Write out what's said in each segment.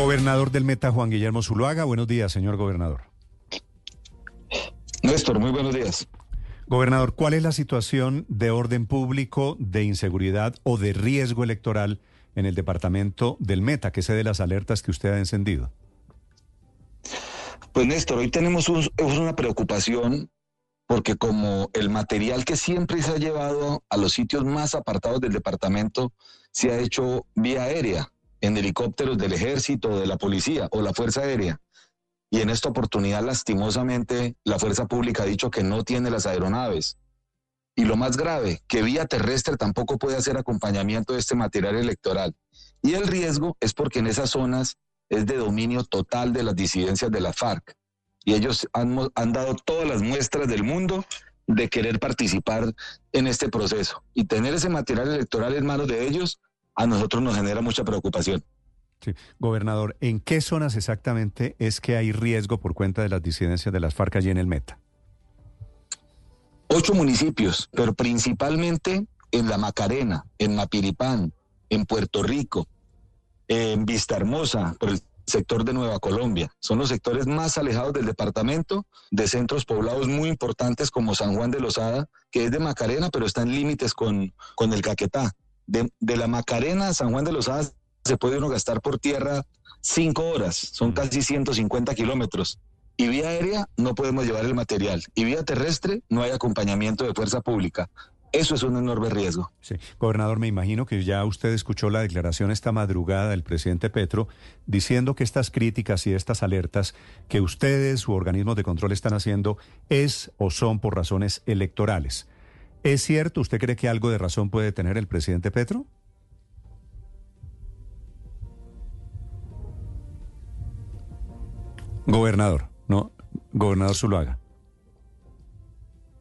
Gobernador del Meta, Juan Guillermo Zuluaga. Buenos días, señor gobernador. Néstor, muy buenos días. Gobernador, ¿cuál es la situación de orden público, de inseguridad o de riesgo electoral en el departamento del Meta, que sé de las alertas que usted ha encendido? Pues Néstor, hoy tenemos una preocupación porque como el material que siempre se ha llevado a los sitios más apartados del departamento se ha hecho vía aérea, en helicópteros del ejército, de la policía o la Fuerza Aérea. Y en esta oportunidad, lastimosamente, la Fuerza Pública ha dicho que no tiene las aeronaves. Y lo más grave, que vía terrestre tampoco puede hacer acompañamiento de este material electoral. Y el riesgo es porque en esas zonas es de dominio total de las disidencias de la FARC y ellos han, dado todas las muestras del mundo de querer participar en este proceso. Y tener ese material electoral en manos de ellos a nosotros nos genera mucha preocupación. Sí. Gobernador, ¿en qué zonas exactamente es que hay riesgo por cuenta de las disidencias de las FARC allí en el Meta? Ocho municipios, pero principalmente en La Macarena, en Mapiripán, en Puerto Rico, en Vista Hermosa, por el sector de Nueva Colombia. Son los sectores más alejados del departamento, de centros poblados muy importantes como San Juan de Lozada, que es de Macarena, pero está en límites con, con el Caquetá. De, de, la Macarena a San Juan de Lozada se puede uno gastar por tierra cinco horas, son mm. casi 150 kilómetros. Y vía aérea no podemos llevar el material. Y vía terrestre no hay acompañamiento de fuerza pública. Eso es un enorme riesgo. Sí. Gobernador, me imagino que ya usted escuchó la declaración esta madrugada del presidente Petro diciendo que estas críticas y estas alertas que ustedes, su organismos de control están haciendo, es o son por razones electorales. ¿Es cierto? ¿Usted cree que algo de razón puede tener el presidente Petro? Gobernador, no, gobernador Zuluaga.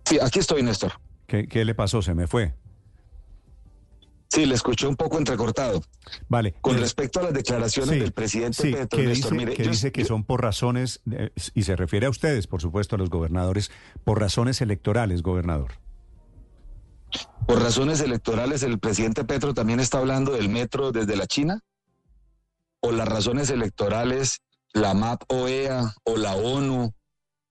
Sí, aquí estoy, Néstor. ¿Qué, le pasó? ¿Se me fue? Sí, le escuché un poco entrecortado. Vale. Con respecto a las declaraciones del presidente sí, Petro, que dice, que, dice que son por razones, eh, y se refiere a ustedes, por supuesto, a los gobernadores, por razones electorales, gobernador. Por razones electorales, el presidente Petro también está hablando del metro desde la China. O las razones electorales, la MAP OEA, o la ONU,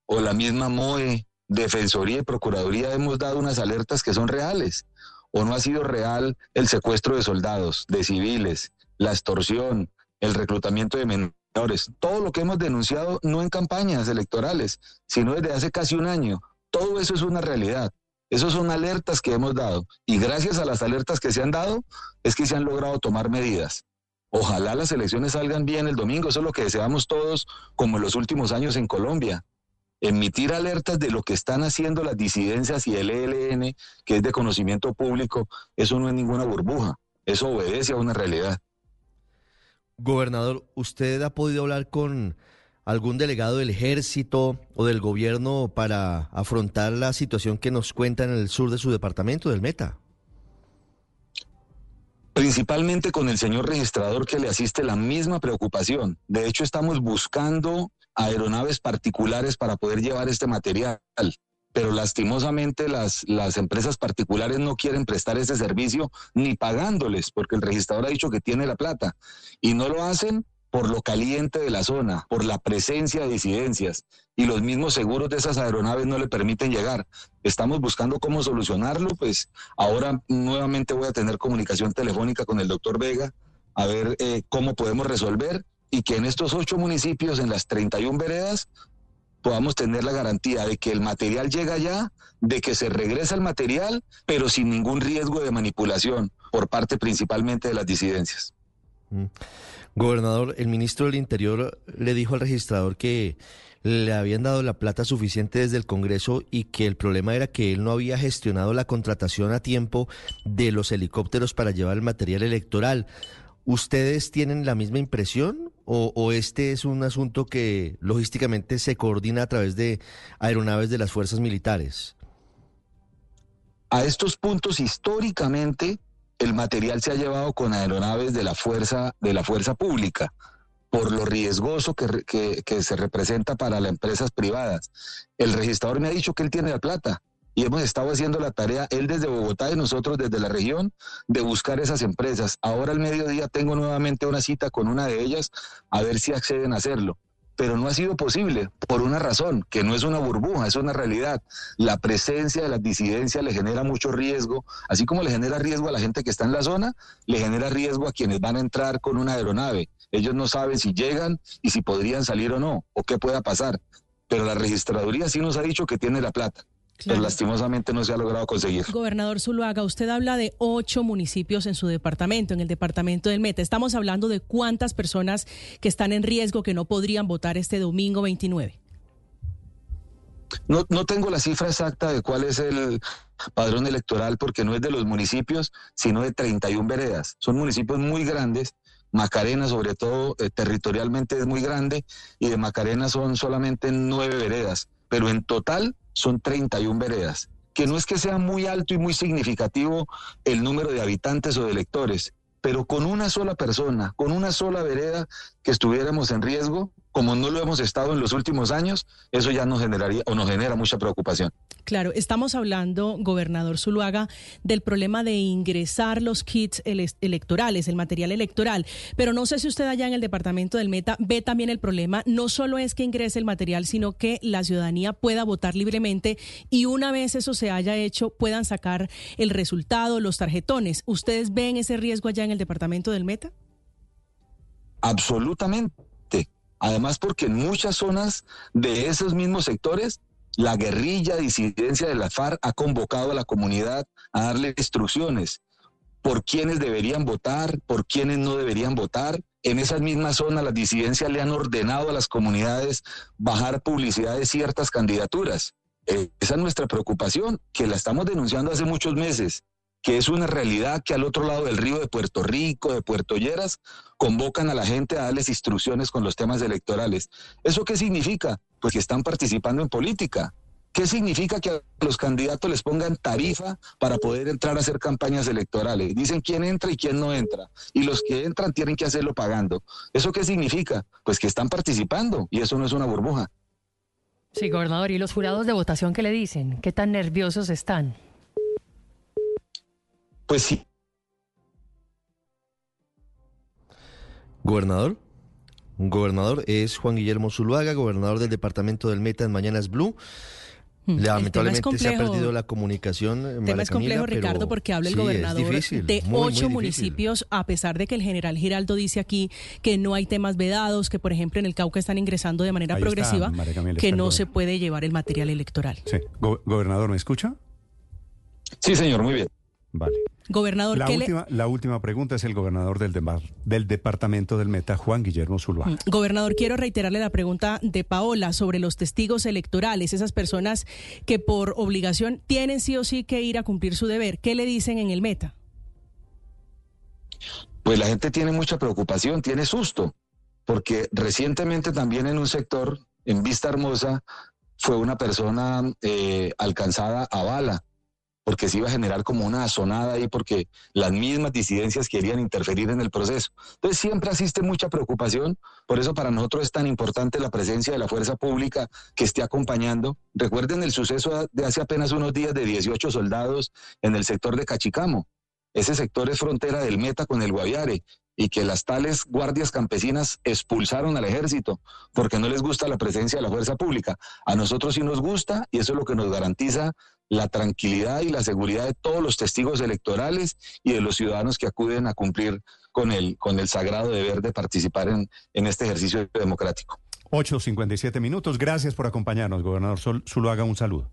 o la misma MOE, Defensoría y Procuraduría hemos dado unas alertas que son reales. ¿O no ha sido real el secuestro de soldados, de civiles, la extorsión, el reclutamiento de menores? Todo lo que hemos denunciado no en campañas electorales, sino desde hace casi un año. Todo eso es una realidad. Esas son alertas que hemos dado. Y gracias a las alertas que se han dado, es que se han logrado tomar medidas. Ojalá las elecciones salgan bien el domingo, eso es lo que deseamos todos, como en los últimos años en Colombia emitir alertas de lo que están haciendo las disidencias y el ELN, que es de conocimiento público, eso no es ninguna burbuja, eso obedece a una realidad. Gobernador, ¿usted ha podido hablar con algún delegado del ejército o del gobierno para afrontar la situación que nos cuenta en el sur de su departamento, del Meta? Principalmente con el señor registrador que le asiste la misma preocupación. De hecho, estamos buscando aeronaves particulares para poder llevar este material. Pero lastimosamente las, las empresas particulares no quieren prestar ese servicio ni pagándoles, porque el registrador ha dicho que tiene la plata. Y no lo hacen por lo caliente de la zona, por la presencia de disidencias. Y los mismos seguros de esas aeronaves no le permiten llegar. Estamos buscando cómo solucionarlo, pues ahora nuevamente voy a tener comunicación telefónica con el doctor Vega a ver eh, cómo podemos resolver y que en estos ocho municipios, en las 31 veredas, podamos tener la garantía de que el material llega allá, de que se regresa el material, pero sin ningún riesgo de manipulación por parte principalmente de las disidencias. Mm. Gobernador, el ministro del Interior le dijo al registrador que le habían dado la plata suficiente desde el Congreso y que el problema era que él no había gestionado la contratación a tiempo de los helicópteros para llevar el material electoral. ¿Ustedes tienen la misma impresión o, este es un asunto que logísticamente se coordina a través de aeronaves de las fuerzas militares? A estos puntos históricamente el material se ha llevado con aeronaves de la fuerza de la fuerza pública por lo riesgoso que, que se representa para las empresas privadas. El registrador me ha dicho que él tiene la plata y hemos estado haciendo la tarea, él desde Bogotá y nosotros desde la región, de buscar esas empresas. Ahora al mediodía tengo nuevamente una cita con una de ellas a ver si acceden a hacerlo. Pero no ha sido posible por una razón, que no es una burbuja, es una realidad. La presencia de las disidencias le genera mucho riesgo, así como le genera riesgo a la gente que está en la zona, le genera riesgo a quienes van a entrar con una aeronave. Ellos no saben si llegan y si podrían salir o no, o qué pueda pasar. Pero la registraduría sí nos ha dicho que tiene la plata pero lastimosamente no se ha logrado conseguir. Gobernador Zuluaga, usted habla de ocho municipios en su departamento, en el departamento del Meta. Estamos hablando de cuántas personas que están en riesgo que no podrían votar este domingo 29. No, no tengo la cifra exacta de cuál es el padrón electoral porque no es de los municipios, sino de 31 veredas. Son municipios muy grandes. Macarena, sobre todo eh, territorialmente, es muy grande y de Macarena son solamente nueve veredas, pero en total son 31 veredas, que no es que sea muy alto y muy significativo el número de habitantes o de electores, pero con una sola persona, con una sola vereda que estuviéramos en riesgo, como no lo hemos estado en los últimos años, eso ya nos generaría o nos genera mucha preocupación. Claro, estamos hablando, gobernador Zuluaga, del problema de ingresar los kits electorales, el material electoral, pero no sé si usted allá en el departamento del Meta ve también el problema, no solo es que ingrese el material, sino que la ciudadanía pueda votar libremente y una vez eso se haya hecho, puedan sacar el resultado, los tarjetones. ¿Ustedes ven ese riesgo allá en el departamento del Meta? Absolutamente. Además, porque en muchas zonas de esos mismos sectores la guerrilla disidencia de la FARC ha convocado a la comunidad a darle instrucciones por quiénes deberían votar, por quiénes no deberían votar. En esas mismas zonas las disidencias le han ordenado a las comunidades bajar publicidad de ciertas candidaturas. Eh, esa es nuestra preocupación, que la estamos denunciando hace muchos meses que es una realidad que al otro lado del río de Puerto Rico, de Puerto Lleras, convocan a la gente a darles instrucciones con los temas electorales. ¿Eso qué significa? Pues que están participando en política. ¿Qué significa que a los candidatos les pongan tarifa para poder entrar a hacer campañas electorales? Dicen quién entra y quién no entra. Y los que entran tienen que hacerlo pagando. ¿Eso qué significa? Pues que están participando y eso no es una burbuja. Sí, gobernador. ¿Y los jurados de votación qué le dicen? ¿Qué tan nerviosos están? Pues sí. Gobernador. Gobernador es Juan Guillermo Zuluaga, gobernador del departamento del Meta en Mañanas Blue. Mm, Lamentablemente se ha perdido la comunicación. El tema es complejo, Ricardo, porque habla el gobernador de ocho municipios, a pesar de que el general Giraldo dice aquí que no hay temas vedados, que por ejemplo en el Cauca están ingresando de manera progresiva, que no se puede llevar el material electoral. Sí. gobernador, ¿me escucha? Sí, señor, muy bien. Vale. Gobernador, la, última, la última pregunta es el gobernador del, del departamento del Meta, Juan Guillermo Zuluaga. Mm, gobernador, quiero reiterarle la pregunta de Paola sobre los testigos electorales, esas personas que por obligación tienen sí o sí que ir a cumplir su deber. ¿Qué le dicen en el Meta? Pues la gente tiene mucha preocupación, tiene susto, porque recientemente también en un sector, en Vista Hermosa, fue una persona eh, alcanzada a bala porque se iba a generar como una azonada ahí, porque las mismas disidencias querían interferir en el proceso. Entonces siempre asiste mucha preocupación, por eso para nosotros es tan importante la presencia de la fuerza pública que esté acompañando. Recuerden el suceso de hace apenas unos días de 18 soldados en el sector de Cachicamo. Ese sector es frontera del Meta con el Guaviare y que las tales guardias campesinas expulsaron al ejército porque no les gusta la presencia de la fuerza pública. A nosotros sí nos gusta y eso es lo que nos garantiza la tranquilidad y la seguridad de todos los testigos electorales y de los ciudadanos que acuden a cumplir con el, con el sagrado deber de participar en, en este ejercicio democrático. 8.57 minutos. Gracias por acompañarnos, gobernador Zuluaga. Un saludo.